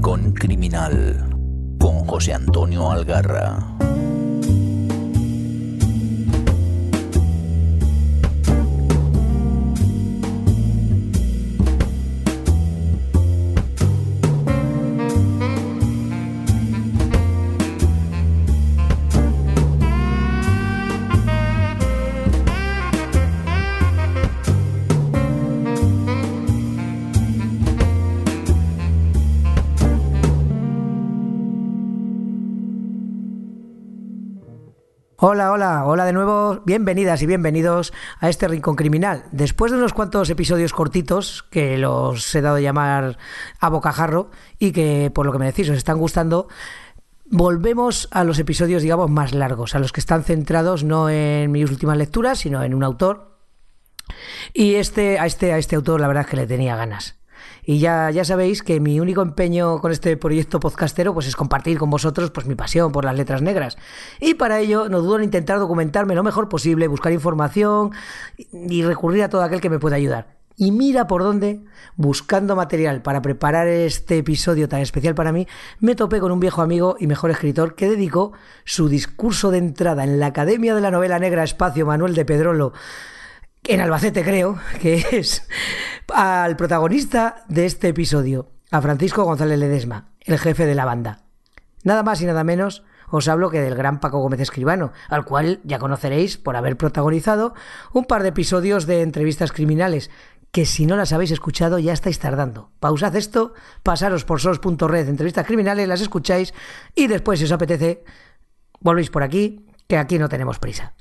Rincón Criminal con José Antonio Algarra. Hola, hola, hola de nuevo, bienvenidas y bienvenidos a este Rincón Criminal. Después de unos cuantos episodios cortitos, que los he dado a llamar a bocajarro y que por lo que me decís os están gustando, volvemos a los episodios, digamos, más largos, a los que están centrados no en mis últimas lecturas, sino en un autor. Y este, a, este, a este autor la verdad es que le tenía ganas. Y ya, ya sabéis que mi único empeño con este proyecto podcastero pues es compartir con vosotros pues mi pasión por las letras negras. Y para ello no dudo en intentar documentarme lo mejor posible, buscar información y recurrir a todo aquel que me pueda ayudar. Y mira por dónde, buscando material para preparar este episodio tan especial para mí, me topé con un viejo amigo y mejor escritor que dedicó su discurso de entrada en la Academia de la Novela Negra Espacio Manuel de Pedrolo en Albacete creo, que es al protagonista de este episodio, a Francisco González Ledesma, el jefe de la banda. Nada más y nada menos os hablo que del gran Paco Gómez Escribano, al cual ya conoceréis por haber protagonizado un par de episodios de entrevistas criminales, que si no las habéis escuchado ya estáis tardando. Pausad esto, pasaros por sos.red entrevistas criminales, las escucháis y después si os apetece volvéis por aquí, que aquí no tenemos prisa.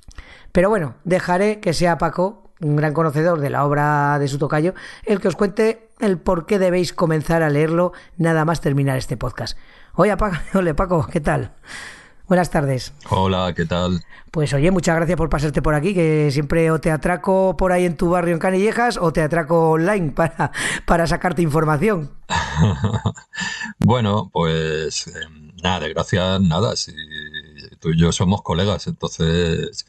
Pero bueno, dejaré que sea Paco un gran conocedor de la obra de su tocayo, el que os cuente el por qué debéis comenzar a leerlo nada más terminar este podcast. Oye, Paco, ole, Paco, ¿qué tal? Buenas tardes. Hola, ¿qué tal? Pues oye, muchas gracias por pasarte por aquí, que siempre o te atraco por ahí en tu barrio en Canillejas o te atraco online para, para sacarte información. bueno, pues eh, nada, de gracias, nada. Si tú y yo somos colegas, entonces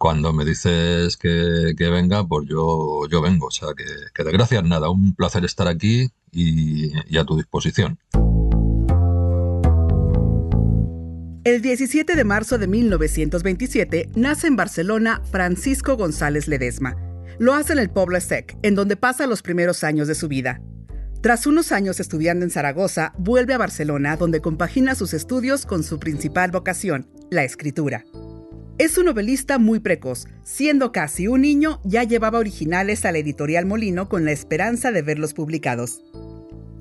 cuando me dices que, venga, pues yo, yo vengo. O sea, que, que de gracias nada, un placer estar aquí y, y a tu disposición. El 17 de marzo de 1927 nace en Barcelona Francisco González Ledesma. Lo hace en el Poble Sec, en donde pasa los primeros años de su vida. Tras unos años estudiando en Zaragoza, vuelve a Barcelona, donde compagina sus estudios con su principal vocación, la escritura. Es un novelista muy precoz. Siendo casi un niño, ya llevaba originales a la editorial Molino con la esperanza de verlos publicados.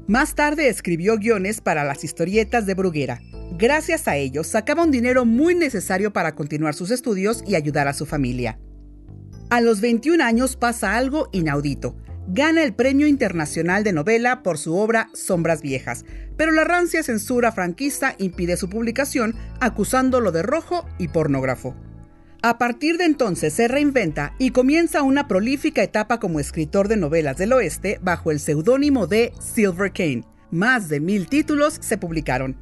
Más tarde escribió guiones para las historietas de Bruguera. Gracias a ellos sacaba un dinero muy necesario para continuar sus estudios y ayudar a su familia. A los 21 años pasa algo inaudito. Gana el Premio Internacional de Novela por su obra Sombras Viejas, pero la rancia censura franquista impide su publicación acusándolo de rojo y pornógrafo. A partir de entonces se reinventa y comienza una prolífica etapa como escritor de novelas del oeste bajo el seudónimo de Silver Kane. Más de mil títulos se publicaron.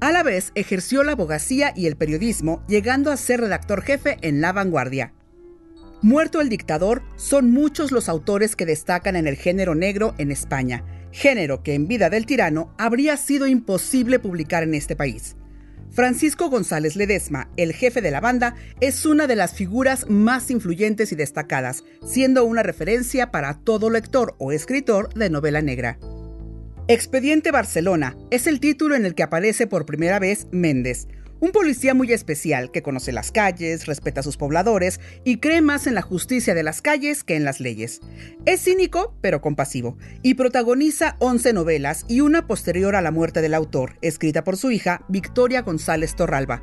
A la vez ejerció la abogacía y el periodismo, llegando a ser redactor jefe en La Vanguardia. Muerto el dictador, son muchos los autores que destacan en el género negro en España, género que en vida del tirano habría sido imposible publicar en este país. Francisco González Ledesma, el jefe de la banda, es una de las figuras más influyentes y destacadas, siendo una referencia para todo lector o escritor de novela negra. Expediente Barcelona es el título en el que aparece por primera vez Méndez, un policía muy especial que conoce las calles, respeta a sus pobladores y cree más en la justicia de las calles que en las leyes. Es cínico, pero compasivo, y protagoniza 11 novelas y una posterior a la muerte del autor, escrita por su hija Victoria González Torralba.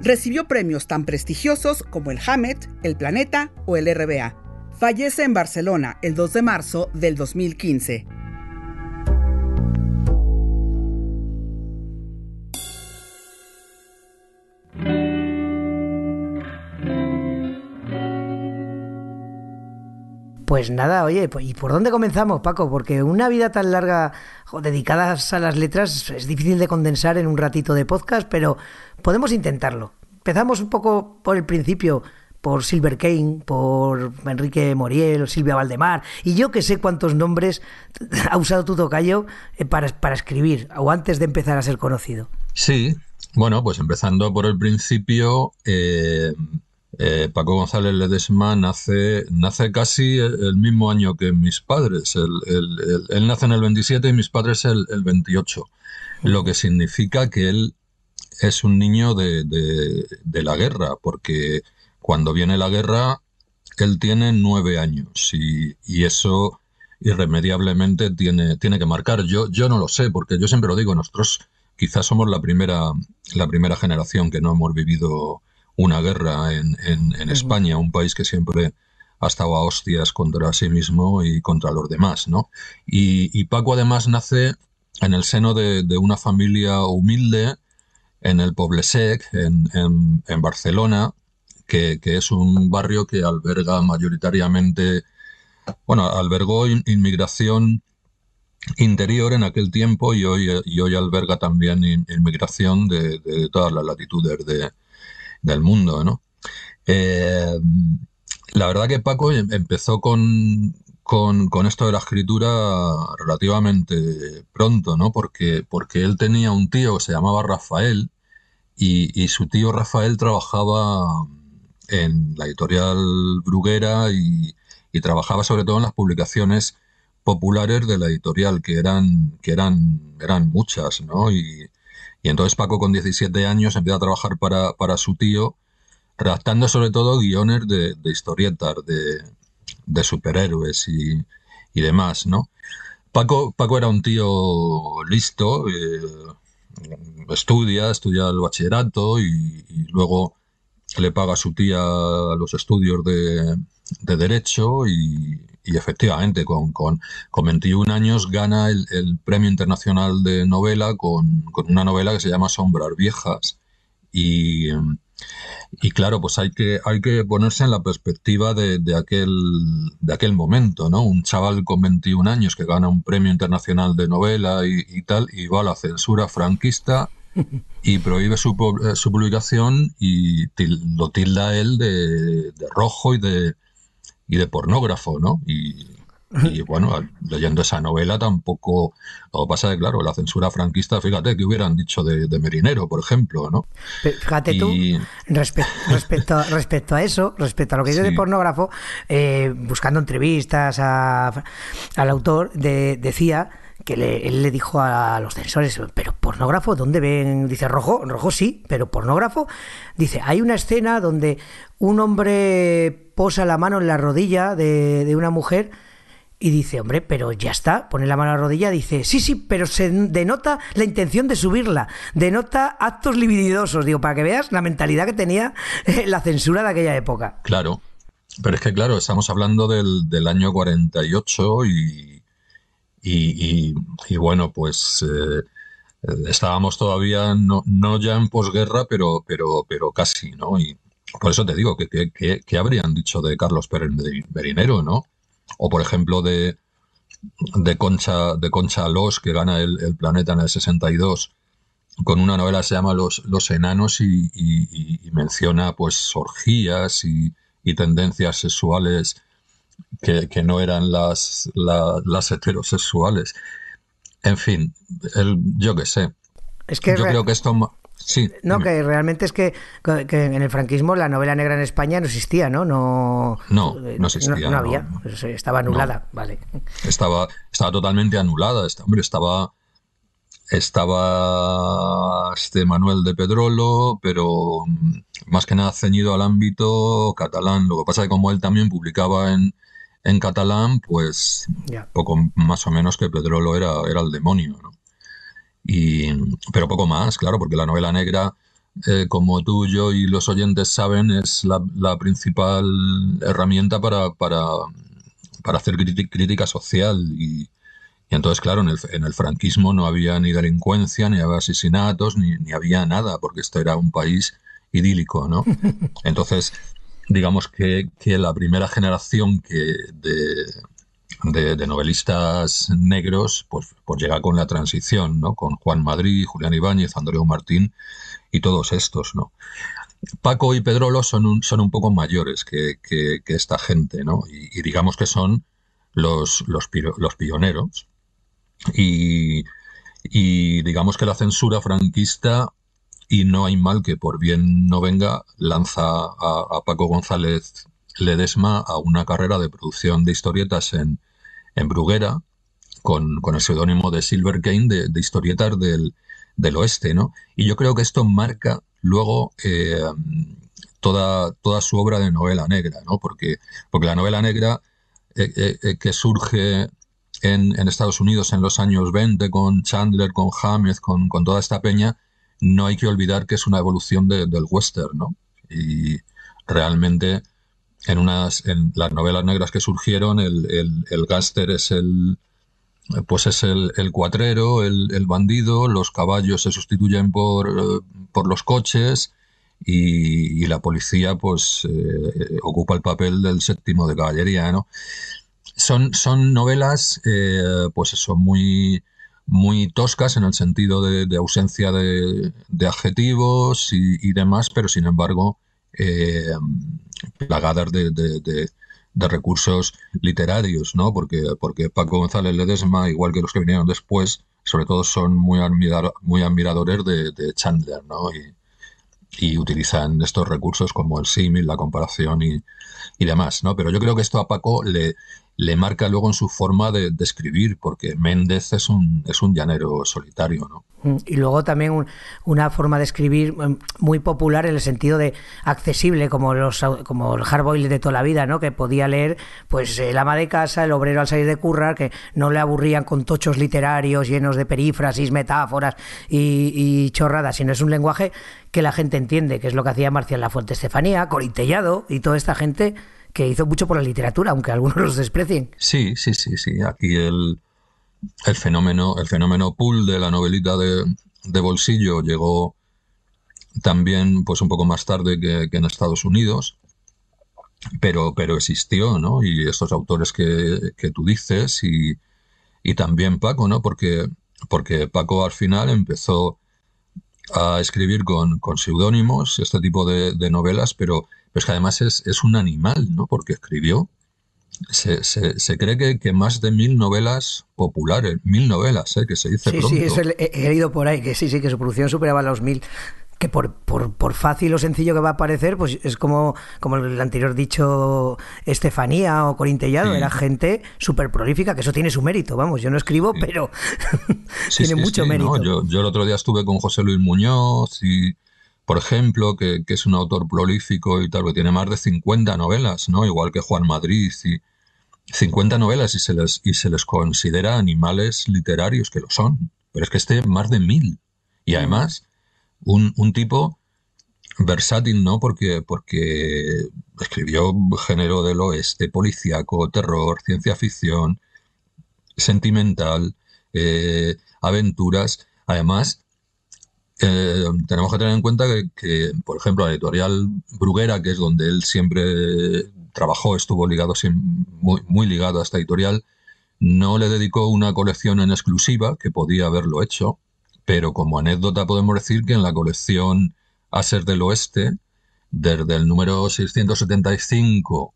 Recibió premios tan prestigiosos como el Hamet, el Planeta o el RBA. Fallece en Barcelona el 2 de marzo del 2015. Pues nada, oye, ¿y por dónde comenzamos, Paco? Porque una vida tan larga dedicada a las letras es difícil de condensar en un ratito de podcast, pero podemos intentarlo. Empezamos un poco por el principio. por Silver Kane, por Enrique Moriel, Silvia Valdemar, y yo que sé cuántos nombres ha usado tu tocayo eh, para, para escribir, o antes de empezar a ser conocido. Sí, bueno, pues empezando por el principio, eh, eh, Paco González Ledesma nace, nace casi el mismo año que mis padres. él nace en el 27 y mis padres el, el 28, lo que significa que él es un niño de, de la guerra, porque cuando viene la guerra, él tiene nueve años y, eso irremediablemente tiene, tiene que marcar. Yo, yo no lo sé, porque yo siempre lo digo, nosotros quizás somos la primera, la primera generación que no hemos vivido una guerra en, en, España, un país que siempre ha estado a hostias contra sí mismo y contra los demás, ¿no? Y, Paco además nace en el seno de, de una familia humilde en el Poblesec, en, en, en Barcelona, que, es un barrio que alberga mayoritariamente, bueno, albergó inmigración interior en aquel tiempo y hoy, y hoy alberga también inmigración de, todas las latitudes del mundo, ¿no? Eh, la verdad que Paco em, empezó con, con, esto de la escritura relativamente pronto, ¿no? Porque, porque él tenía un tío que se llamaba Rafael y, y su tío Rafael trabajaba en la editorial Bruguera y, trabajaba sobre todo en las publicaciones populares de la editorial, que eran, que eran, eran muchas, ¿no? Y, entonces Paco con 17 años empieza a trabajar para, para su tío, redactando sobre todo guiones de, historietas, de, superhéroes y, y, demás, ¿no? Paco, Paco era un tío listo, eh, estudia, estudia el bachillerato y, y luego le paga a su tía los estudios de, Derecho y, efectivamente con, con, 21 años gana el, Premio Internacional de Novela con, una novela que se llama Sombras Viejas. Y, y, claro, pues hay que, hay que ponerse en la perspectiva de, aquel, de aquel momento, ¿no? Un chaval con 21 años que gana un premio internacional de novela y, y tal, y va a la censura franquista y prohíbe su, eh, su publicación y lo tilda él de, rojo y de, y de pornógrafo, ¿no? Y, bueno, leyendo esa novela tampoco. Lo que pasa es claro, la censura franquista, fíjate que hubieran dicho de, de Merinero, por ejemplo, ¿no? fíjate tú, respecto, respecto a eso, respecto a lo que dice de pornógrafo, eh, buscando entrevistas a, al autor, de, decía que él le dijo a los censores, pero pornógrafo, ¿dónde ven? Dice, rojo, rojo sí, pero pornógrafo. Dice, hay una escena donde un hombre posa la mano en la rodilla de, una mujer y dice, hombre, pero ya está, pone la mano en la rodilla, dice, sí, sí, pero se denota la intención de subirla, denota actos libididosos, digo, para que veas la mentalidad que tenía eh, la censura de aquella época. Claro, pero es que claro, estamos hablando del, del año 48 y y, bueno, pues eh, estábamos todavía, no, no ya en posguerra, pero, pero, pero casi, ¿no? Y por eso te digo, que, que, habrían dicho de Carlos Pérez Berinero, ¿no? O por ejemplo de, de Concha de Concha Los, que gana el, planeta en el 62, con una novela que se llama Los, los Enanos y, y, menciona pues orgías y, tendencias sexuales que, no eran las, las heterosexuales. En fin, el, yo qué sé. Es que yo creo que esto... Sí, no, que realmente es que, en el franquismo la novela negra en España no existía, ¿no? No, no, no existía. No, había, pues, eh, estaba anulada, vale. Estaba, estaba totalmente anulada. Hombre, estaba estaba este Manuel de Pedrolo, pero mm, más que nada ceñido al ámbito catalán. Lo que pasa es que como él también publicaba en, en catalán, pues poco más o menos que Pedrolo era, era el demonio, ¿no? Y, pero poco más, claro, porque la novela negra, eh, como tú, yo y los oyentes saben, es la, principal herramienta para, para, para hacer crítica social. Y, entonces, claro, en el, en el, franquismo no había ni delincuencia, ni había asesinatos, ni, ni había nada, porque esto era un país idílico, ¿no? Entonces, digamos que, la primera generación que de, de, novelistas negros pues, pues llega con la transición, ¿no? Con Juan Madrid, Julián Ibáñez, Andreu Martín y todos estos, ¿no? Paco y Pedrolo son un, son un poco mayores que, esta gente, ¿no? Y, digamos que son los, los, los pioneros. Y, y, digamos que la censura franquista, y no hay mal que por bien no venga, lanza a, Paco González Ledesma a una carrera de producción de historietas en, en Bruguera, con, con el seudónimo de Silver Kane, de, de historietas del, del oeste, ¿no? Y yo creo que esto marca luego eh, toda, toda su obra de novela negra, ¿no? Porque, porque la novela negra eh, eh, que surge en, en, Estados Unidos en los años 20 con Chandler, con James, con, con, toda esta peña, no hay que olvidar que es una evolución del western, ¿no? Y realmente en unas en las novelas negras que surgieron el, el, el gáster es el pues es el, cuatrero, el, el, bandido, los caballos se sustituyen por, eh, por los coches y, y, la policía pues eh, ocupa el papel del séptimo de caballería, ¿no? Son, son novelas eh, pues eso, muy, muy toscas en el sentido de, ausencia de, adjetivos y, demás, pero sin embargo eh, plagadas de, recursos literarios, ¿no? Porque, porque Paco González Ledesma, igual que los que vinieron después, sobre todo son muy, muy admiradores de, Chandler, ¿no? Y, y, utilizan estos recursos como el símil, la comparación y, y, demás, ¿no? Pero yo creo que esto a Paco le, le marca luego en su forma de, escribir, porque Méndez es un, es un llanero solitario, ¿no? Mm, y luego también un, una forma de escribir mm, muy popular en el sentido de accesible, como los como el hardboil de toda la vida, ¿no? Que podía leer, pues, el ama de casa, el obrero al salir de currar, que no le aburrían con tochos literarios llenos de perífrasis, metáforas y, y chorradas, sino es un lenguaje que la gente entiende, que es lo que hacía Marcial Lafuente Estefanía, Corintellado y toda esta gente que hizo mucho por la literatura, aunque algunos los desprecien. Sí, sí, sí, sí. Aquí el, el fenómeno, el fenómeno pool de la novelita de, de bolsillo llegó también pues un poco más tarde que, en Estados Unidos, pero, pero existió, ¿no? Y estos autores que, que tú dices y, y, también Paco, ¿no? Porque, porque Paco al final empezó a escribir con, con seudónimos, este tipo de novelas, pero pero es que además es, es un animal, ¿no? Porque escribió, se, se, se cree que, que, más de mil novelas populares, mil novelas, ¿eh? que se dice sí, pronto. Sí, eso he, he leído por ahí, que sí, sí, que su producción superaba los mil que por, por, por, fácil o sencillo que va a parecer, pues es como, como el anterior dicho Estefanía o Corintellado, sí. era gente súper prolífica, que eso tiene su mérito, vamos, yo no escribo, sí. pero sí, tiene mucho mérito. ¿no? Yo, yo, el otro día estuve con José Luis Muñoz y por ejemplo, que, que, es un autor prolífico y tal, que tiene más de 50 novelas, ¿no? Igual que Juan Madrid y 50 novelas y se les, y se les considera animales literarios, que lo son. Pero es que este más de mil. Y además, un, un tipo versátil, ¿no? Porque, porque escribió género del oeste, policíaco, terror, ciencia ficción, sentimental, eh, aventuras. Además, eh, tenemos que tener en cuenta que, por ejemplo, la editorial Bruguera, que es donde él siempre trabajó, estuvo ligado, muy, muy ligado a esta editorial, no le dedicó una colección en exclusiva, que podía haberlo hecho, pero como anécdota podemos decir que en la colección Aser del Oeste, desde el número 675,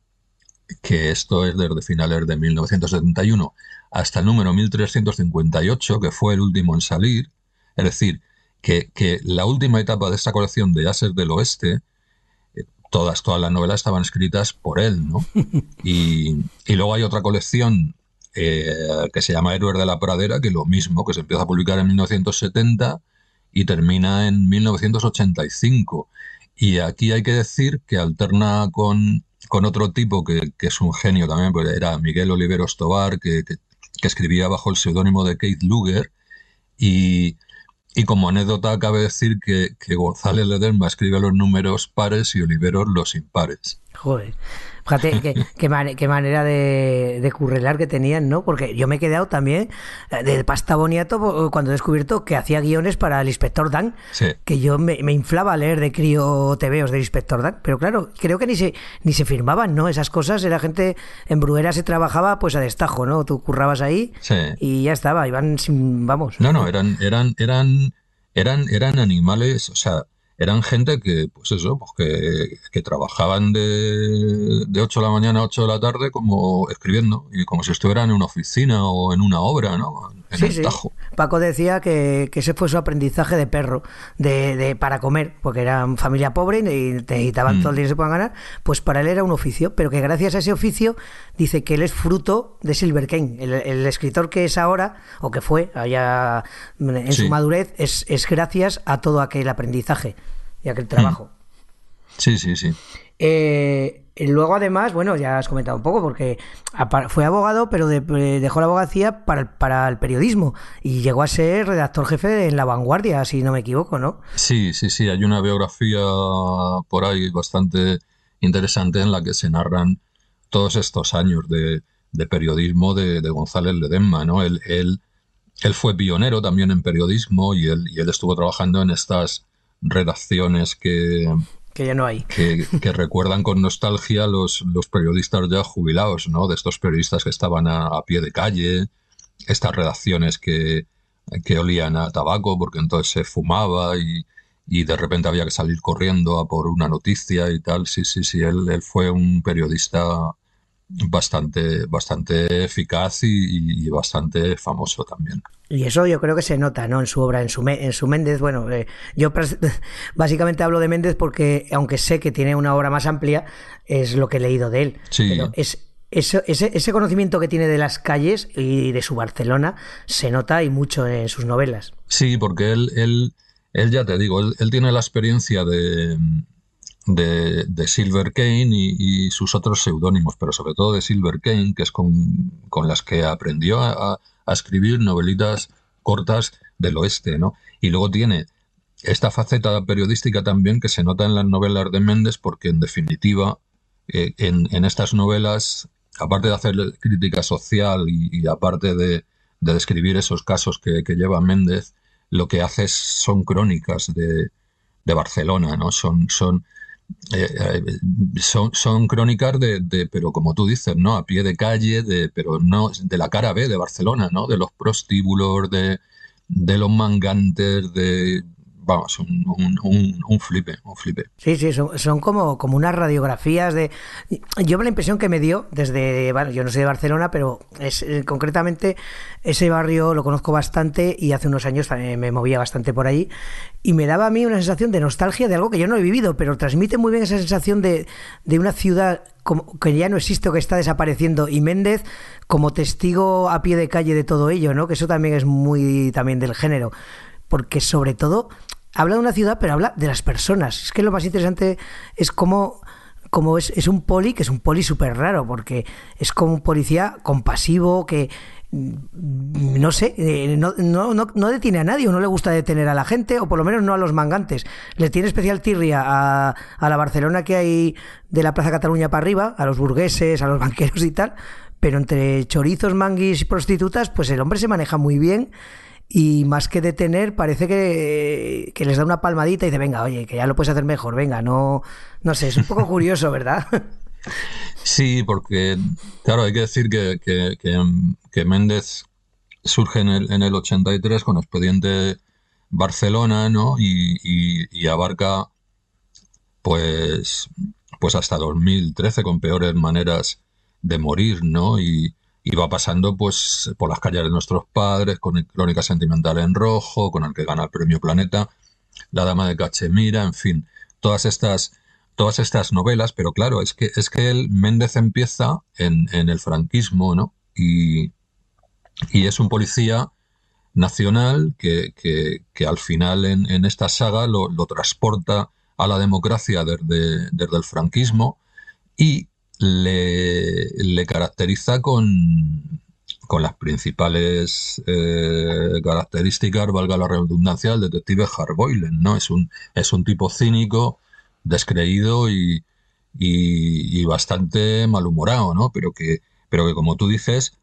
que esto es desde finales de 1971, hasta el número 1358, que fue el último en salir, es decir, que, que, la última etapa de esta colección de Ases del Oeste, eh, todas, todas las novelas estaban escritas por él, ¿no? Y, y luego hay otra colección eh, que se llama Héroes de la Pradera, que lo mismo, que se empieza a publicar en 1970 y termina en 1985. Y aquí hay que decir que alterna con, con otro tipo que, que, es un genio también, pues era Miguel Oliveros Tobar, que, que, que escribía bajo el seudónimo de Keith Luger. Y, y como anécdota cabe decir que, que González Ledesma escribe los números pares y Oliveros los impares. Joder. Fíjate qué, qué, man, qué manera de, de, currelar que tenían, ¿no? Porque yo me he quedado también eh, de pasta boniato cuando he descubierto que hacía guiones para el inspector Dan, sí. que yo me, me, inflaba a leer de crío TVOs del inspector Dan, pero claro, creo que ni se ni se firmaban, ¿no? Esas cosas, era gente, en Bruguera se trabajaba pues a destajo, ¿no? Tú currabas ahí sí. y ya estaba, iban sin, vamos. No, no, eran, eran, eran, eran, eran animales, o sea, eran gente que, pues eso, pues que, que trabajaban de, de 8 de la mañana a 8 de la tarde como escribiendo, y como si estuvieran en una oficina o en una obra, ¿no? En Sí, el sí. Tajo. Paco decía que, que ese fue su aprendizaje de perro, de, de para comer, porque eran familia pobre y necesitaban Mm. todo el dinero que se puedan ganar, pues para él era un oficio, pero que gracias a ese oficio dice que él es fruto de Silver Kane, el, el escritor que es ahora, o que fue allá en su madurez, es, es gracias a todo aquel aprendizaje y aquel trabajo. Sí, sí, sí. Eh, y luego, además, bueno, ya has comentado un poco, porque fue abogado, pero de- eh, dejó la abogacía para, el- para el periodismo y llegó a ser redactor jefe en La Vanguardia, si no me equivoco, ¿no? Sí, sí, sí, hay una biografía por ahí bastante interesante en la que se narran todos estos años de, de periodismo de, de González Ledesma, ¿no? Él, él, él fue pionero también en periodismo y él, y él estuvo trabajando en estas redacciones que, Que ya no hay. que, que recuerdan con nostalgia los, los periodistas ya jubilados, ¿no? De estos periodistas que estaban a, a pie de calle, estas redacciones que, que olían a tabaco porque entonces se fumaba y, y de repente había que salir corriendo a por una noticia y tal. Sí, sí, sí, él, él fue un periodista bastante, bastante eficaz y, y bastante famoso también. Y eso yo creo que se nota, ¿no? En su obra, en su, en su Méndez. Bueno, eh, yo básicamente hablo de Méndez porque, aunque sé que tiene una obra más amplia, es lo que he leído de él. Sí. Pero es, eso- ese, ese conocimiento que tiene de las calles y de su Barcelona se nota y mucho en sus novelas. Sí, porque él, él, él ya te digo, él, él tiene la experiencia de, de, de Silver Kane y, sus otros seudónimos, pero sobre todo de Silver Kane, que es con, con las que aprendió a, a- escribir novelitas cortas del oeste, ¿no? Y luego tiene esta faceta periodística también que se nota en las novelas de Méndez, porque en definitiva, eh, en, en estas novelas, aparte de hacer crítica social y, aparte de, de describir esos casos que, que lleva Méndez, lo que hace son crónicas de, de Barcelona, ¿no? Son, son, eh, eh, son, son crónicas de, de, pero como tú dices, ¿no? A pie de calle, de, pero no, de la cara B de Barcelona, ¿no? De los prostíbulos, de, de los mangantes, de, vamos, un, un, un, un flipe. Sí, sí, son, son como, como unas radiografías de... Yo la impresión que me dio desde... Bueno, yo no soy de Barcelona, pero es, eh, concretamente ese barrio lo conozco bastante y hace unos años también me movía bastante por allí y me daba a mí una sensación de nostalgia de algo que yo no he vivido, pero transmite muy bien esa sensación de, de una ciudad como que ya no existe o que está desapareciendo y Méndez como testigo a pie de calle de todo ello, ¿no? Que eso también es muy también del género, porque sobre todo habla de una ciudad, pero habla de las personas. Es que lo más interesante es cómo, cómo es, un poli, que es un poli súper raro, porque es como un policía compasivo que mm, no sé, eh, no, no detiene a nadie o no le gusta detener a la gente, o por lo menos no a los mangantes. Le tiene especial tirria a, a la Barcelona que hay de la Plaza Cataluña para arriba, a los burgueses, a los banqueros y tal, pero entre chorizos, manguis y prostitutas, pues el hombre se maneja muy bien y más que detener parece que, que les da una palmadita y dice, venga, oye, que ya lo puedes hacer mejor, venga, no, no sé, es un poco curioso, ¿verdad? Sí, porque, claro, hay que decir que, que, que, Méndez surge en el, en el 83 con Expediente Barcelona, ¿no? Y abarca, pues, pues hasta 2013 con peores maneras de morir, ¿no? Y, y va pasando, pues, por las calles de nuestros padres, con el Crónica Sentimental en Rojo, con el que gana el Premio Planeta, La Dama de Cachemira, en fin, todas estas todas estas novelas, pero claro, es que, es que el Méndez empieza en, en el franquismo, ¿no? Y, y, es un policía nacional que, que, que al final en, en esta saga lo, lo, transporta a la democracia desde, desde el franquismo y le, le caracteriza con, con, las principales eh, características, valga la redundancia, del detective Harboilen, ¿no? Es un, es un tipo cínico, descreído y, y, y, bastante malhumorado, ¿no? Pero que, pero que como tú dices,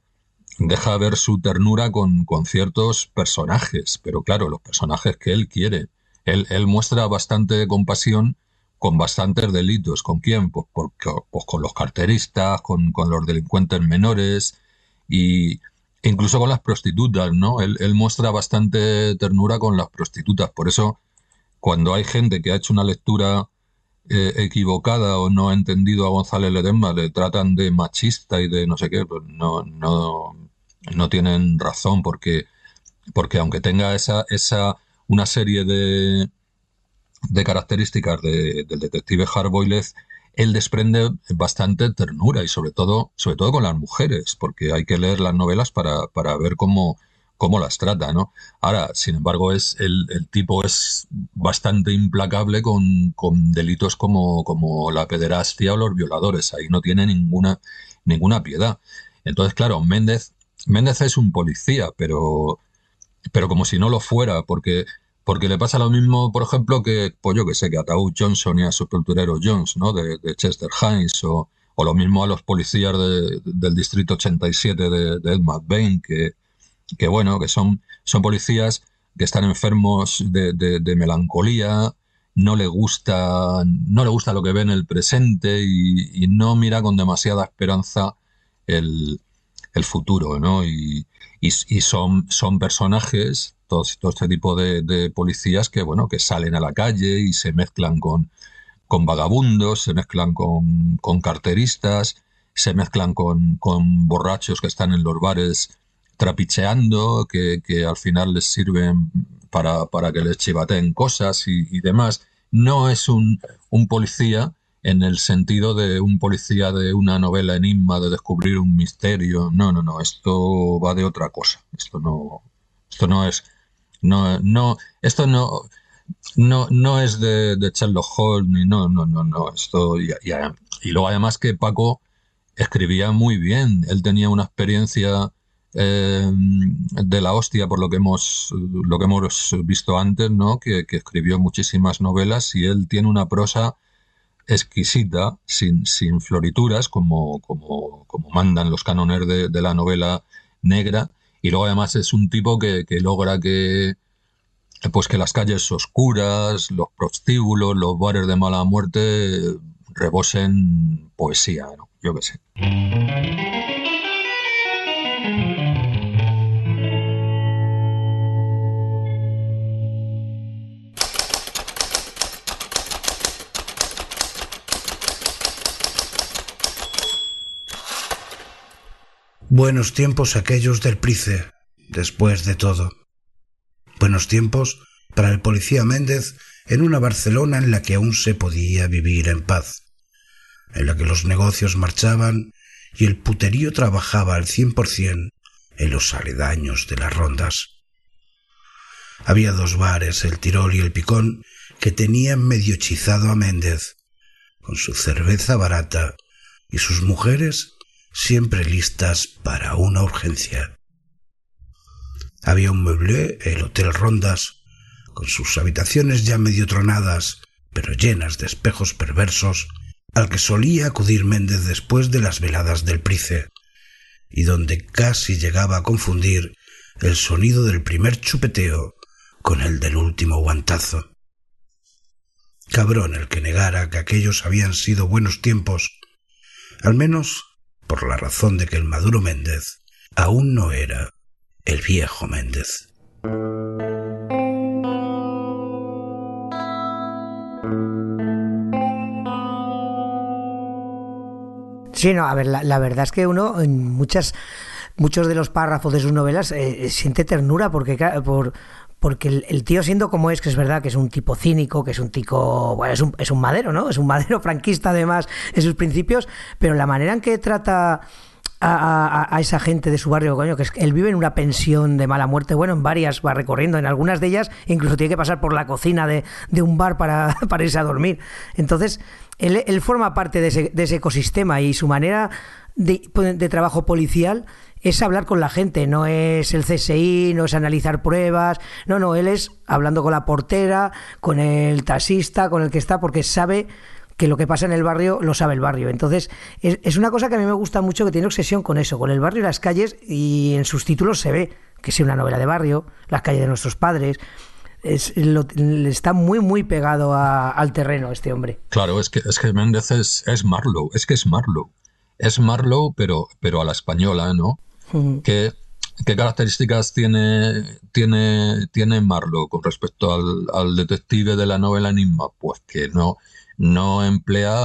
deja ver su ternura con, con, ciertos personajes, pero claro, los personajes que él quiere. Él, él muestra bastante compasión con bastantes delitos. ¿Con quién? Pues, porque, pues con los carteristas, con, con, los delincuentes menores y incluso con las prostitutas, ¿no? Él, él muestra bastante ternura con las prostitutas. Por eso cuando hay gente que ha hecho una lectura eh, equivocada o no ha entendido a González Ledesma, le tratan de machista y de no sé qué, pues no, no, no tienen razón porque, porque aunque tenga esa, esa una serie de, de características del detective Harboilez, él desprende bastante ternura y sobre todo, sobre todo con las mujeres, porque hay que leer las novelas para, para ver cómo, cómo las trata, ¿no? Ahora, sin embargo, es el, el tipo es bastante implacable con, con, delitos como, como la pederastia o los violadores. Ahí no tiene ninguna, ninguna piedad. Entonces, claro, Méndez, Méndez es un policía, pero, pero como si no lo fuera, porque porque le pasa lo mismo, por ejemplo, que, pues yo que sé, que a Taú Johnson y a su culturero Jones, ¿no? De, Chester Hines, o, lo mismo a los policías del Distrito 87 de, de Ed McBain, que, que bueno, que son, son policías que están enfermos de, de, melancolía, no le gusta, no le gusta lo que ve en el presente y, y no mira con demasiada esperanza el, el futuro, ¿no? Y, y, y son, son personajes todo, este tipo de, policías que, bueno, que salen a la calle y se mezclan con, con vagabundos, se mezclan con, con carteristas, se mezclan con, con, borrachos que están en los bares trapicheando, que, que al final les sirven para, para que les chivateen cosas y, y, demás. No es un, un policía en el sentido de un policía de una novela enigma, de descubrir un misterio. No, no, no, esto va de otra cosa. Esto no, esto no es no, no, esto no, no, no es de, de Sherlock Holmes, no, no, no, no. Esto, y, luego además que Paco escribía muy bien. Él tenía una experiencia eh, de la hostia, por lo que hemos, lo que hemos visto antes, ¿no? Que, escribió muchísimas novelas y él tiene una prosa exquisita, sin, sin florituras, como, como, como mandan los cánones de, de la novela negra y luego además es un tipo que, logra que pues que las calles oscuras, los prostíbulos, los bares de mala muerte rebosen poesía, ¿no? Yo qué sé. Buenos tiempos aquellos del Price, después de todo. Buenos tiempos para el policía Méndez en una Barcelona en la que aún se podía vivir en paz, en la que los negocios marchaban y el puterío trabajaba al cien por cien en los aledaños de las rondas. Había dos bares, el Tirol y el Picón, que tenían medio hechizado a Méndez, con su cerveza barata y sus mujeres siempre listas para una urgencia. Había un mueble, el Hotel Rondas, con sus habitaciones ya medio tronadas, pero llenas de espejos perversos, al que solía acudir Méndez después de las veladas del Price, y donde casi llegaba a confundir el sonido del primer chupeteo con el del último guantazo. Cabrón el que negara que aquellos habían sido buenos tiempos, al menos por la razón de que el Maduro Méndez aún no era el viejo Méndez. Sí, no, a ver, la, verdad es que uno en muchas muchos de los párrafos de sus novelas eh, siente ternura porque por, porque el, tío siendo como es, que es verdad que es un tipo cínico, que es un tipo, bueno, es un, es un madero, ¿no? Es un madero franquista además en sus principios, pero la manera en que trata a, esa gente de su barrio, coño, que es, él vive en una pensión de mala muerte, bueno, en varias va recorriendo, en algunas de ellas incluso tiene que pasar por la cocina de, un bar para, para, irse a dormir. Entonces, él, él forma parte de ese, de ese ecosistema y su manera de, de trabajo policial es hablar con la gente, no es el CSI, no es analizar pruebas, no, no, él es hablando con la portera, con el taxista, con el que está, porque sabe que lo que pasa en el barrio lo sabe el barrio. Entonces, es, una cosa que a mí me gusta mucho, que tiene obsesión con eso, con el barrio y las calles, y en sus títulos se ve que es una novela de barrio, las calles de nuestros padres. Es, está muy, muy pegado al terreno este hombre. Claro, es que, es que Méndez es, es Marlowe, es que es Marlowe. Es Marlowe, pero, pero a la española, ¿no? Que, ¿qué características tiene, tiene, tiene Marlowe con respecto al, detective de la novela Enigma? Pues que no, no emplea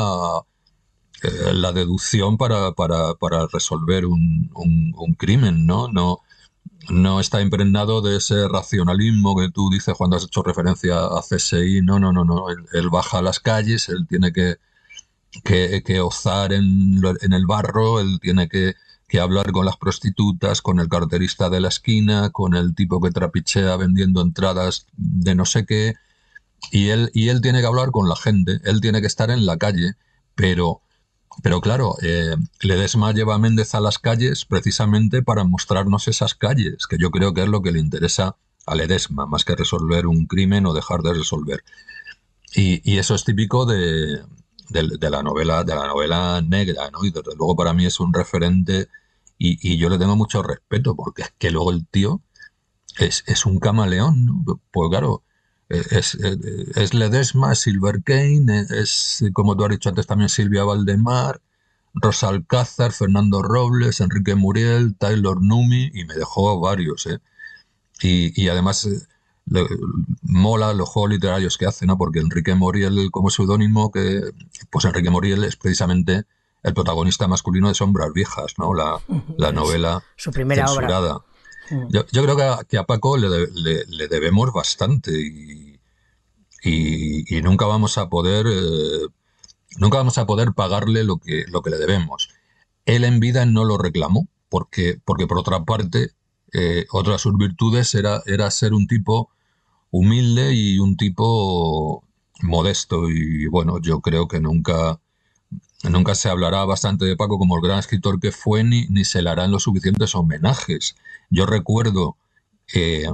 eh, la deducción para, para, para resolver un, un, crimen, ¿no? No, no está impregnado de ese racionalismo que tú dices cuando has hecho referencia a CSI. No, no, no, no. Él, baja a las calles, él tiene que, que, que ozar en, en, el barro, él tiene que, que, hablar con las prostitutas, con el carterista de la esquina, con el tipo que trapichea vendiendo entradas de no sé qué. Y él, y él tiene que hablar con la gente, él tiene que estar en la calle, pero pero claro, eh, Ledesma lleva a Méndez a las calles precisamente para mostrarnos esas calles, que yo creo que es lo que le interesa a Ledesma, más que resolver un crimen o dejar de resolver. Y, eso es típico de, la novela, de la novela negra, ¿no? Y desde luego para mí es un referente y, yo le tengo mucho respeto, porque es que luego el tío es, es un camaleón, ¿no? Pues claro, es, es Ledesma, Silver Kane, es, como tú has dicho antes también, Silvia Valdemar, Rosa Alcázar, Fernando Robles, Enrique Muriel, Taylor Numi, y me dejó varios, ¿eh? Y, además eh, mola los juegos literarios que hace, ¿no? Porque Enrique Muriel como seudónimo, que pues Enrique Muriel es precisamente el protagonista masculino de Sombras Viejas, ¿no? La, la novela Su primera censurada. Obra. Mm. Yo, creo que a, Paco le, debemos bastante y, nunca vamos a poder eh, nunca vamos a poder pagarle lo que, lo que le debemos. Él en vida no lo reclamó porque, porque por otra parte eh, otra de sus virtudes era, era ser un tipo humilde y un tipo modesto y bueno, yo creo que nunca Nunca se hablará bastante de Paco como el gran escritor que fue, ni, ni se le harán los suficientes homenajes. Yo recuerdo, eh,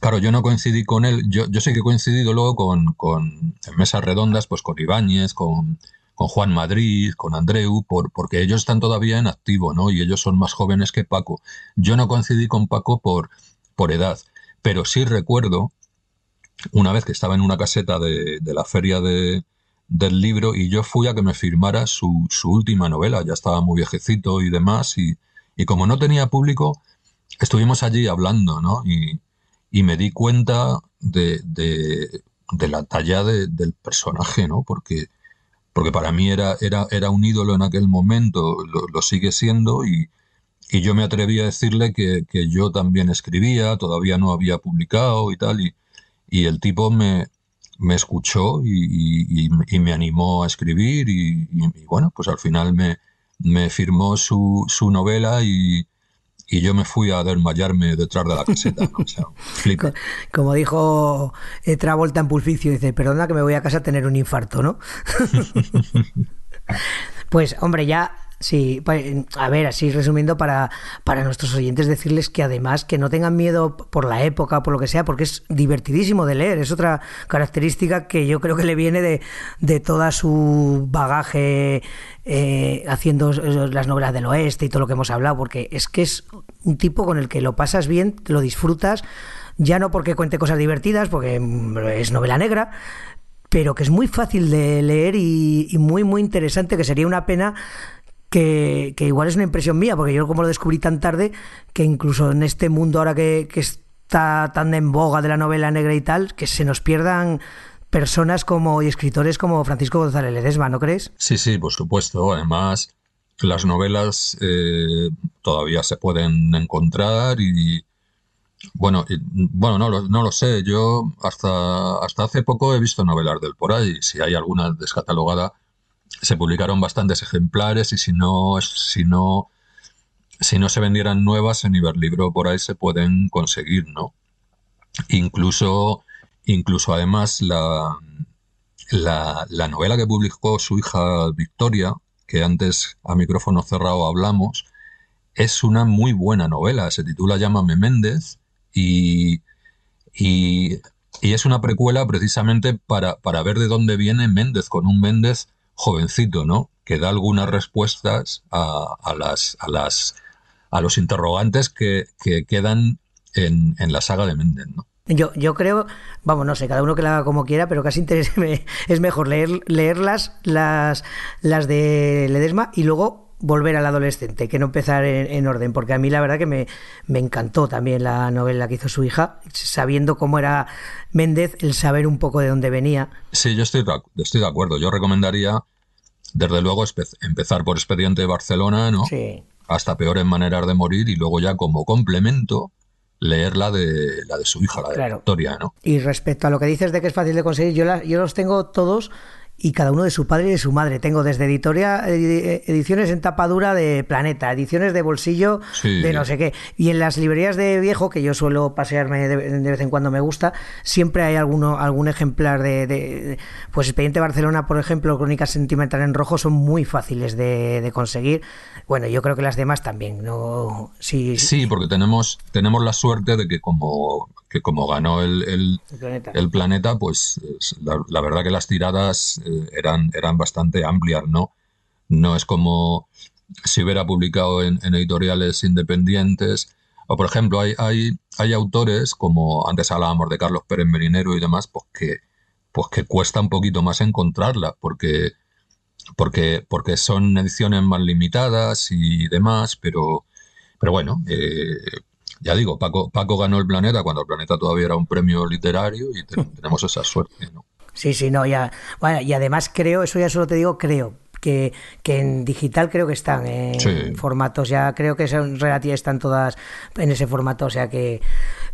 claro, yo no coincidí con él, yo, yo sé que he coincidido luego con, con en mesas redondas, pues con Ibáñez, con, con Juan Madrid, con Andreu, por, porque ellos están todavía en activo, ¿no? Y ellos son más jóvenes que Paco. Yo no coincidí con Paco por, por edad, pero sí recuerdo una vez que estaba en una caseta de, de la feria de, del libro y yo fui a que me firmara su, su última novela. Ya estaba muy viejecito y demás y, y, como no tenía público, estuvimos allí hablando, ¿no? Y, y me di cuenta de, de, la talla del personaje, ¿no? Porque, porque para mí era, era, era un ídolo en aquel momento, lo, lo sigue siendo y, y yo me atreví a decirle que, que, yo también escribía, todavía no había publicado y tal, y, y el tipo me, me escuchó y, me animó a escribir y, bueno, pues al final me, me firmó su, su novela y, yo me fui a desmayarme detrás de la caseta. Como dijo eh, Travolta en Pulficio, dice, perdona que me voy a casa a tener un infarto, ¿no? pues hombre, ya Sí, a ver, así resumiendo para, para nuestros oyentes decirles que además que no tengan miedo por la época, por lo que sea, porque es divertidísimo de leer, es otra característica que yo creo que le viene de, de toda su bagaje eh, haciendo las novelas del oeste y todo lo que hemos hablado, porque es que es un tipo con el que lo pasas bien, lo disfrutas, ya no porque cuente cosas divertidas, porque es novela negra, pero que es muy fácil de leer y muy, muy interesante, que sería una pena que, igual es una impresión mía, porque yo como lo descubrí tan tarde, que incluso en este mundo ahora que, está tan en boga de la novela negra y tal, que se nos pierdan personas como y escritores como Francisco González Ledesma, ¿no crees? Sí, sí, por supuesto. Además, las novelas eh, todavía se pueden encontrar y bueno, bueno, no lo, no lo sé. Yo hasta, hasta hace poco he visto novelas del por ahí. Si hay alguna descatalogada, se publicaron bastantes ejemplares y si no, si no, si no se vendieran nuevas en Iberlibro por ahí se pueden conseguir, ¿no? Incluso, incluso además la, la, la novela que publicó su hija Victoria, que antes a micrófono cerrado hablamos, es una muy buena novela. Se titula Llámame Méndez y, y, y, es una precuela precisamente para, para ver de dónde viene Méndez, con un Méndez jovencito, ¿no? Que da algunas respuestas a, las, a, las, a los interrogantes que, quedan en, en, la saga de Méndez, ¿no? Yo, yo creo, vamos, no sé, cada uno que la haga como quiera, pero casi es mejor leer, leerlas, las, las de Ledesma, y luego volver al adolescente, que no empezar en, orden, porque a mí la verdad que me, me, encantó también la novela que hizo su hija, sabiendo cómo era Méndez, el saber un poco de dónde venía. Sí, yo estoy, estoy de acuerdo. Yo recomendaría, desde luego, empezar por Expediente de Barcelona, ¿no? Sí. Hasta Peores Maneras de Morir y luego ya como complemento leer la de, la de su hija, la de Victoria, ¿no? Y respecto a lo que dices de que es fácil de conseguir, yo, yo los tengo todos y cada uno de su padre y de su madre. Tengo desde editoria, ediciones en tapadura de Planeta, ediciones de bolsillo de no sé qué. Y en las librerías de viejo, que yo suelo pasearme de, vez en cuando me gusta, siempre hay alguno, algún ejemplar de, Pues Expediente Barcelona, por ejemplo, Crónicas Sentimental en Rojo, son muy fáciles de, conseguir. Bueno, yo creo que las demás también. No, sí, sí, porque tenemos, tenemos la suerte de que como que como ganó el, el, planeta. pues la, verdad que las tiradas eh, eran, eran bastante amplias, ¿no? No es como si hubiera publicado en, editoriales independientes. O, por ejemplo, hay, hay, hay autores, como antes hablábamos de Carlos Pérez Merinero y demás, pues que, pues que cuesta un poquito más encontrarla, porque, porque, porque son ediciones más limitadas y demás, pero, pero bueno, eh, ya digo, Paco, Paco ganó el planeta cuando el planeta todavía era un premio literario y tenemos esa suerte, ¿no? Sí, sí, no, ya. Bueno, y además creo, eso ya solo te digo, creo, que, que, en digital creo que están en formatos, ya creo que son relativas, están todas en ese formato, o sea que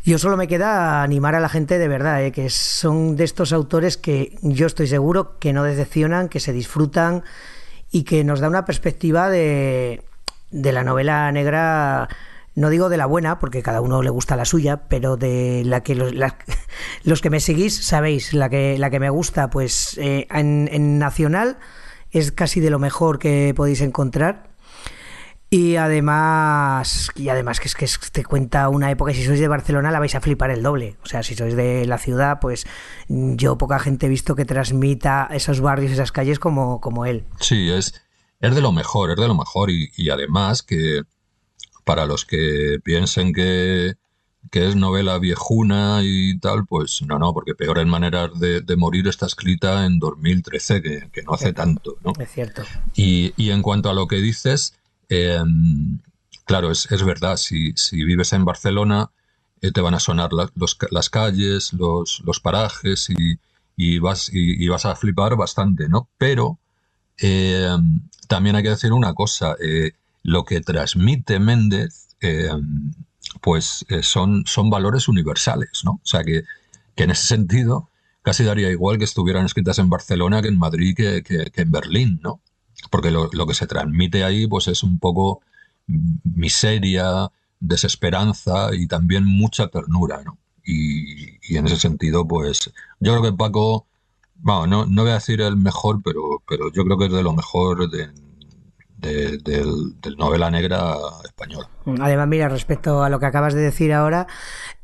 yo solo me queda animar a la gente de verdad, ¿eh? que son de estos autores que yo estoy seguro que no decepcionan, que se disfrutan y que nos da una perspectiva de, de la novela negra no digo de la buena, porque cada uno le gusta la suya, pero de la que los, que me seguís sabéis, la que, la que me gusta, pues eh, en, Nacional es casi de lo mejor que podéis encontrar. Y además, y además que es que te cuenta una época, si sois de Barcelona la vais a flipar el doble. O sea, si sois de la ciudad, pues yo poca gente he visto que transmita esos barrios, esas calles como, como él. Sí, es, es de lo mejor, es de lo mejor. y además que, para los que piensen que, es novela viejuna y tal, pues no, no, porque Peor en Maneras de, Morir está escrita en 2013, que, que no hace tanto, ¿no? Es cierto. Y, en cuanto a lo que dices, em, claro, es, verdad, si, si, vives en Barcelona, eh, te van a sonar las calles, los, los parajes y, vas, y, vas a flipar bastante, ¿no? Pero em, también hay que decir una cosa, eh, lo que transmite Méndez, eh, pues eh, son, son valores universales, ¿no? O sea que, en ese sentido casi daría igual que estuvieran escritas en Barcelona que en Madrid que, en Berlín, ¿no? Porque lo, que se transmite ahí pues es un poco miseria, desesperanza y también mucha ternura, ¿no? Y, en ese sentido, pues yo creo que Paco, bueno, no, no voy a decir el mejor, pero, pero yo creo que es de lo mejor de, del, novela negra española. Además, mira, respecto a lo que acabas de decir ahora,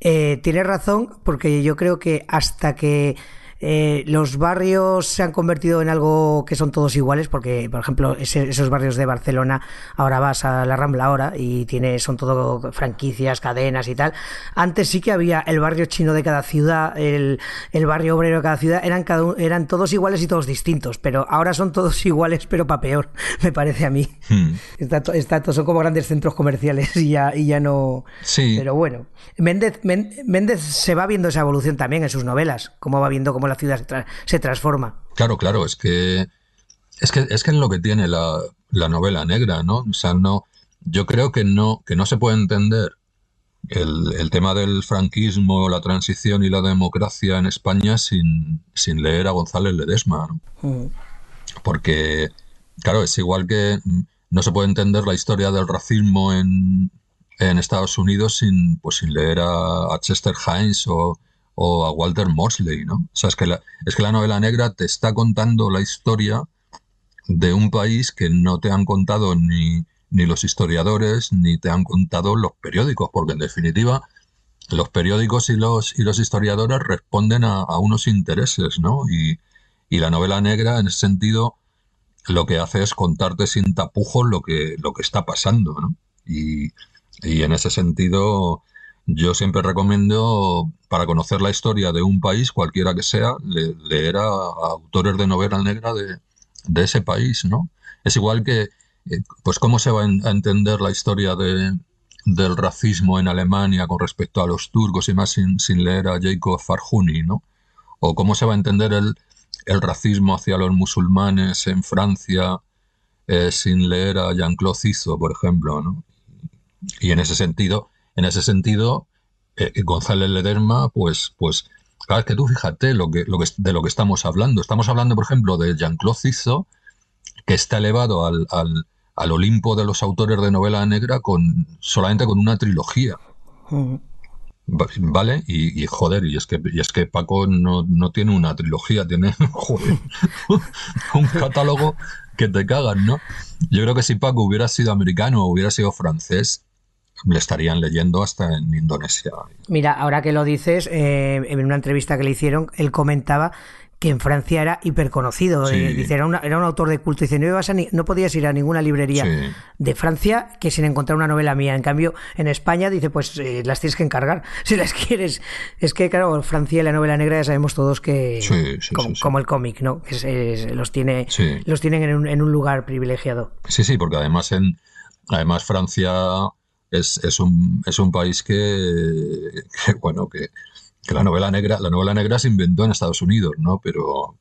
eh, tienes razón, porque yo creo que hasta que eh, los barrios se han convertido en algo que son todos iguales, porque, por ejemplo, esos barrios de Barcelona, ahora vas a la Rambla ahora y tiene, son todo franquicias, cadenas y tal. Antes sí que había el barrio chino de cada ciudad, el, barrio obrero de cada ciudad, eran, cada, eran todos iguales y todos distintos, pero ahora son todos iguales, pero para peor, me parece a mí. Hmm. Está, son como grandes centros comerciales y ya, y ya no. Sí. Pero bueno, Méndez, Méndez se va viendo esa evolución también en sus novelas, cómo va viendo cómo la ciudad se, transforma. Claro, claro, es que es que es que lo que tiene la, novela negra, ¿no? O sea, no, yo creo que no, que no se puede entender el, tema del franquismo, la transición y la democracia en España sin, sin leer a González Ledesma, ¿no? Mm. Porque, claro, es igual que no se puede entender la historia del racismo en, en Estados Unidos sin, pues, sin leer a, a Chester Hines o, o a Walter Mosley, ¿no? O sea, es que, la, es que la novela negra te está contando la historia de un país que no te han contado ni, ni los historiadores ni te han contado los periódicos, porque en definitiva los periódicos y los, y los historiadores responden a, unos intereses, ¿no? Y, y, la novela negra, en ese sentido, lo que hace es contarte sin tapujos lo que, lo que está pasando, ¿no? Y, y en ese sentido, yo siempre recomiendo, para conocer la historia de un país, cualquiera que sea, leer a, autores de novela negra de, ese país, ¿no? Es igual que eh, pues cómo se va a entender la historia de, del racismo en Alemania con respecto a los turcos y más sin, leer a Jacob Farjuni, ¿no? O cómo se va a entender el, el racismo hacia los musulmanes en Francia eh, sin leer a Jean-Claude Cizo, por ejemplo, ¿no? Y en ese sentido, en ese sentido, eh, González Lederma, pues, pues, claro, que tú fíjate lo que, lo que, de lo que estamos hablando. Estamos hablando, por ejemplo, de Jean-Claude Cizo, que está elevado al, al, al, Olimpo de los autores de novela negra con solamente con una trilogía. ¿Vale? Y, y, joder, y es que, y es que Paco no, no tiene una trilogía, tiene joder, un catálogo que te cagan, ¿no? Yo creo que si Paco hubiera sido americano o hubiera sido francés, le estarían leyendo hasta en Indonesia. Mira, ahora que lo dices, eh, en una entrevista que le hicieron, él comentaba que en Francia era hiperconocido. Sí. Eh, dice, era, una, era, un autor de culto. Dice, no, ibas a ni, no podías ir a ninguna librería sí. de Francia que sin encontrar una novela mía. En cambio, en España dice, pues eh, las tienes que encargar si las quieres. Es que, claro, Francia y la novela negra ya sabemos todos que, sí, como, como, el cómic, ¿no? Que es, es, los, tiene, los tienen en un, en un, lugar privilegiado. Sí, sí, porque además, en, además Francia es, es, un, es un país que, bueno, que que la novela negra, la novela negra se inventó en Estados Unidos, ¿no? Pero,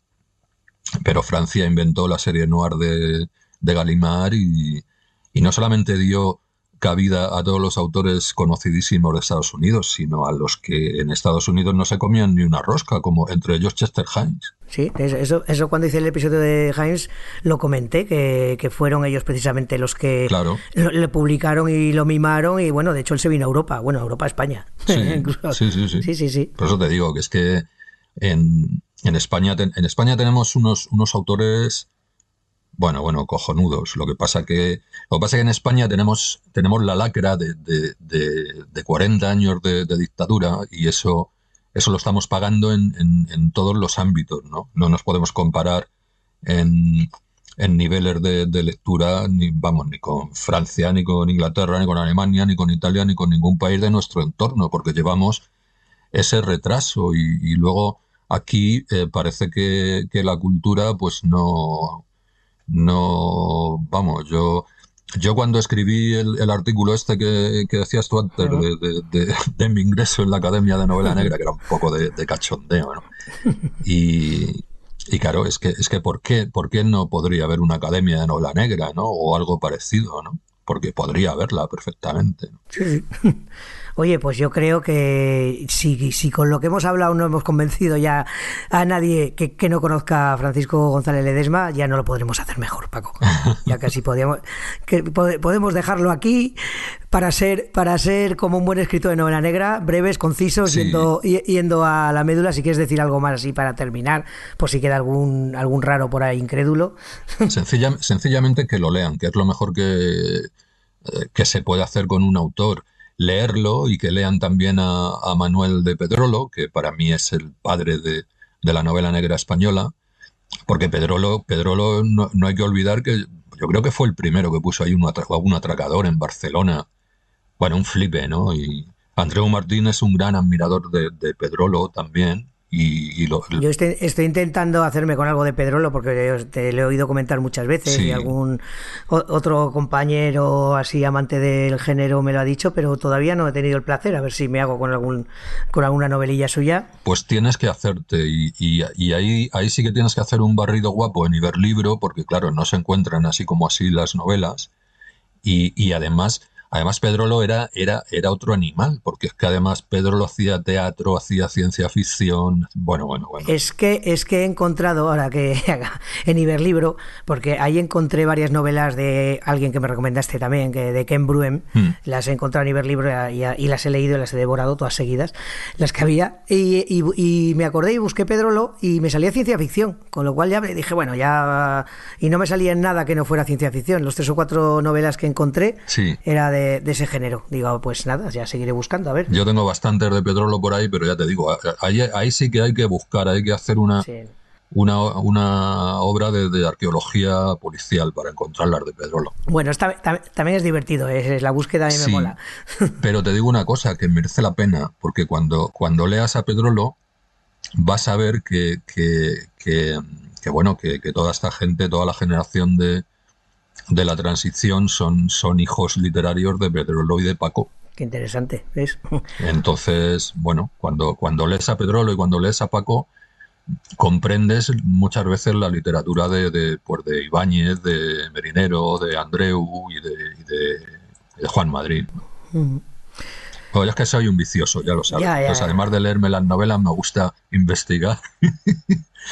pero Francia inventó la serie noir de, de Gallimard y, y, no solamente dio cabida a todos los autores conocidísimos de Estados Unidos, sino a los que en Estados Unidos no se comían ni una rosca, como entre ellos Chester Himes. Sí, eso, eso cuando hice el episodio de Himes lo comenté, que, que fueron ellos precisamente los que claro. lo, le publicaron y lo mimaron y bueno, de hecho él se vino a Europa, bueno, a Europa, España. Sí, sí, sí, sí, sí, sí, sí. Por eso te digo que es que en, en España, en España tenemos unos, unos autores bueno, bueno, cojonudos. Lo que pasa que, lo que pasa que en España tenemos, tenemos la lacra de, de, de, de 40 años de, dictadura y eso, eso lo estamos pagando en, en, todos los ámbitos, ¿no? No nos podemos comparar en, en niveles de, lectura, ni, vamos, ni con Francia, ni con Inglaterra, ni con Alemania, ni con Italia, ni con ningún país de nuestro entorno, porque llevamos ese retraso y, y luego aquí eh, parece que, que la cultura pues no no, vamos, yo, yo cuando escribí el, el artículo este que, que, decías tú antes uh -huh. de, de, de, mi ingreso en la Academia de Novela Negra, que era un poco de, cachondeo, ¿no? Y, y claro, es que, es que ¿por qué, ¿por qué no podría haber una Academia de Novela Negra, ¿no? O algo parecido, ¿no? Porque podría haberla perfectamente. ¿no? Sí. Oye, pues yo creo que si, si con lo que hemos hablado no hemos convencido ya a nadie que, que no conozca a Francisco González Ledesma, ya no lo podremos hacer mejor, Paco. Ya casi podíamos, que podemos dejarlo aquí para ser, para ser como un buen escritor de novela negra, breves, concisos, sí. yendo, yendo a la médula. Si quieres decir algo más así para terminar, por si queda algún, algún raro por ahí incrédulo. Sencilla, sencillamente que lo lean, que es lo mejor que, que se puede hacer con un autor leerlo y que lean también a, Manuel de Pedrolo, que para mí es el padre de, de la novela negra española, porque Pedrolo, Pedrolo no, no, hay que olvidar que yo creo que fue el primero que puso ahí un, atra atracador en Barcelona, bueno, un flipe, ¿no? Y Andreu Martín es un gran admirador de, de Pedrolo también, y, y lo, Yo estoy, estoy, intentando hacerme con algo de Pedrolo porque te lo he oído comentar muchas veces sí. y algún otro compañero así amante del género me lo ha dicho, pero todavía no he tenido el placer. A ver si me hago con algún con alguna novelilla suya. Pues tienes que hacerte y, y, y ahí, ahí sí que tienes que hacer un barrido guapo en Iberlibro porque claro, no se encuentran así como así las novelas y, y además Además, Pedrolo era, era, era otro animal, porque es que además Pedrolo hacía teatro, hacía ciencia ficción. Bueno, bueno, bueno. Es que, es que he encontrado, ahora que en Iberlibro, porque ahí encontré varias novelas de alguien que me recomendaste también, que de Ken Bruem, hmm. las he encontrado en Iberlibro y, y, las he leído y las he devorado todas seguidas, las que había. Y, y, y, me acordé y busqué Pedrolo y me salía ciencia ficción, con lo cual ya dije, bueno, ya. Y no me salía en nada que no fuera ciencia ficción. Los tres o cuatro novelas que encontré sí. era de de, de, ese género. Digo, pues nada, ya seguiré buscando, a ver. Yo tengo bastantes de petróleo por ahí, pero ya te digo, ahí, ahí sí que hay que buscar, hay que hacer una, sí. una, una, obra de, de, arqueología policial para encontrar las de petróleo. Bueno, está, también es divertido, es, la búsqueda a mí sí, me mola. pero te digo una cosa, que merece la pena, porque cuando, cuando leas a Pedrolo vas a ver que, que, que, que bueno, que, que toda esta gente, toda la generación de, de la transición son, son hijos literarios de Pedrolo y de Paco. Qué interesante, ¿ves? Entonces, bueno, cuando, cuando lees a Pedrolo y cuando lees a Paco, comprendes muchas veces la literatura de, de, pues de Ibáñez, de Merinero, de Andreu y de, y de, de Juan Madrid. Mm. Pues es que soy un vicioso, ya lo sabes. Ya, ya, Entonces, ya. además de leerme las novelas, me gusta investigar.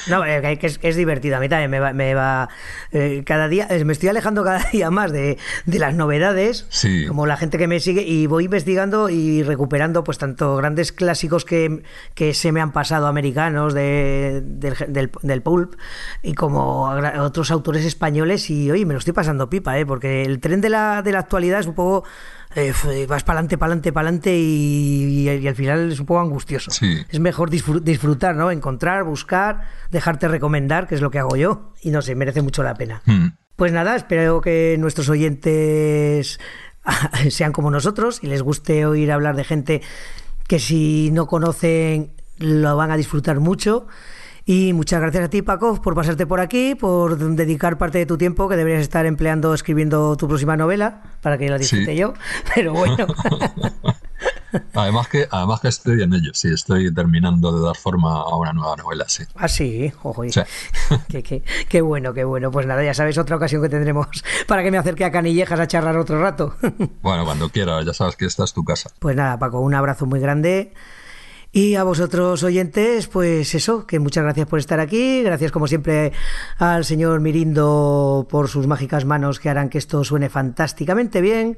No, eh, que es, es divertido. A mí también me va. Me va eh, cada día. eh, Me estoy alejando cada día más de, de las novedades. Sí. Como la gente que me sigue. Y voy investigando y recuperando, pues, tanto grandes clásicos que, que se me han pasado americanos de, del, del, del pulp. Y como otros autores españoles. Y oye, me lo estoy pasando pipa, ¿eh? Porque el tren de la, de la actualidad es un poco. Eh, f- vas para adelante, para adelante, para adelante y, y- y al final es un poco angustioso. Sí. Es mejor disfru- disfrutar, ¿no? Encontrar, buscar, dejarte recomendar, que es lo que hago yo. Y no sé, merece mucho la pena. Hmm. Pues nada, espero que nuestros oyentes sean como nosotros y les guste oír hablar de gente que si no conocen lo van a disfrutar mucho. Y muchas gracias a ti, Paco, por pasarte por aquí, por dedicar parte de tu tiempo que deberías estar empleando escribiendo tu próxima novela, para que la disfrute Sí. yo. Pero bueno, Además que, además que estoy en ello, sí, estoy terminando de dar forma a una nueva novela, sí. así, ojo, y- Sí. qué, qué- qué bueno, qué bueno. Pues nada, ya sabes, otra ocasión que tendremos para que me acerque a Canillejas a charlar otro rato. Bueno, cuando quieras, ya sabes que esta es tu casa. Pues nada, Paco, un abrazo muy grande. Y a vosotros oyentes, pues eso, que muchas gracias por estar aquí. Gracias como siempre al señor Mirindo por sus mágicas manos que harán que esto suene fantásticamente bien.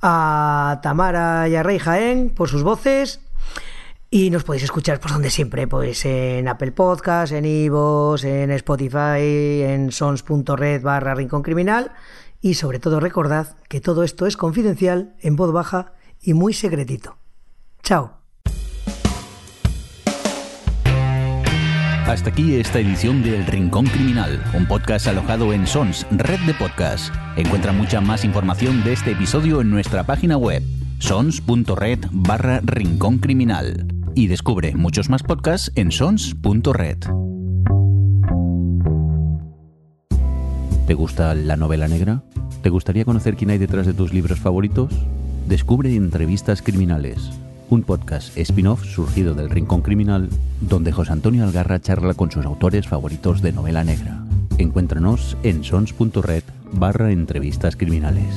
A Tamara y a Rey Jaén por sus voces. Y nos podéis escuchar por donde siempre, pues en Apple Podcast, en Ivos, en Spotify, en sons.red barra Rincón Criminal. Y sobre todo recordad que todo esto es confidencial, en voz baja y muy secretito. Chao. Hasta aquí esta edición de El Rincón Criminal, un podcast alojado en Sons, red de podcast. Encuentra mucha más información de este episodio en nuestra página web, sons.red barra Rincón Criminal. Y descubre muchos más podcasts en sons.red. ¿Te gusta la novela negra? ¿Te gustaría conocer quién hay detrás de tus libros favoritos? Descubre Entrevistas Criminales, un podcast spin-off surgido del Rincón Criminal, donde José Antonio Algarra charla con sus autores favoritos de novela negra. Encuéntranos en sons.red barra entrevistas criminales.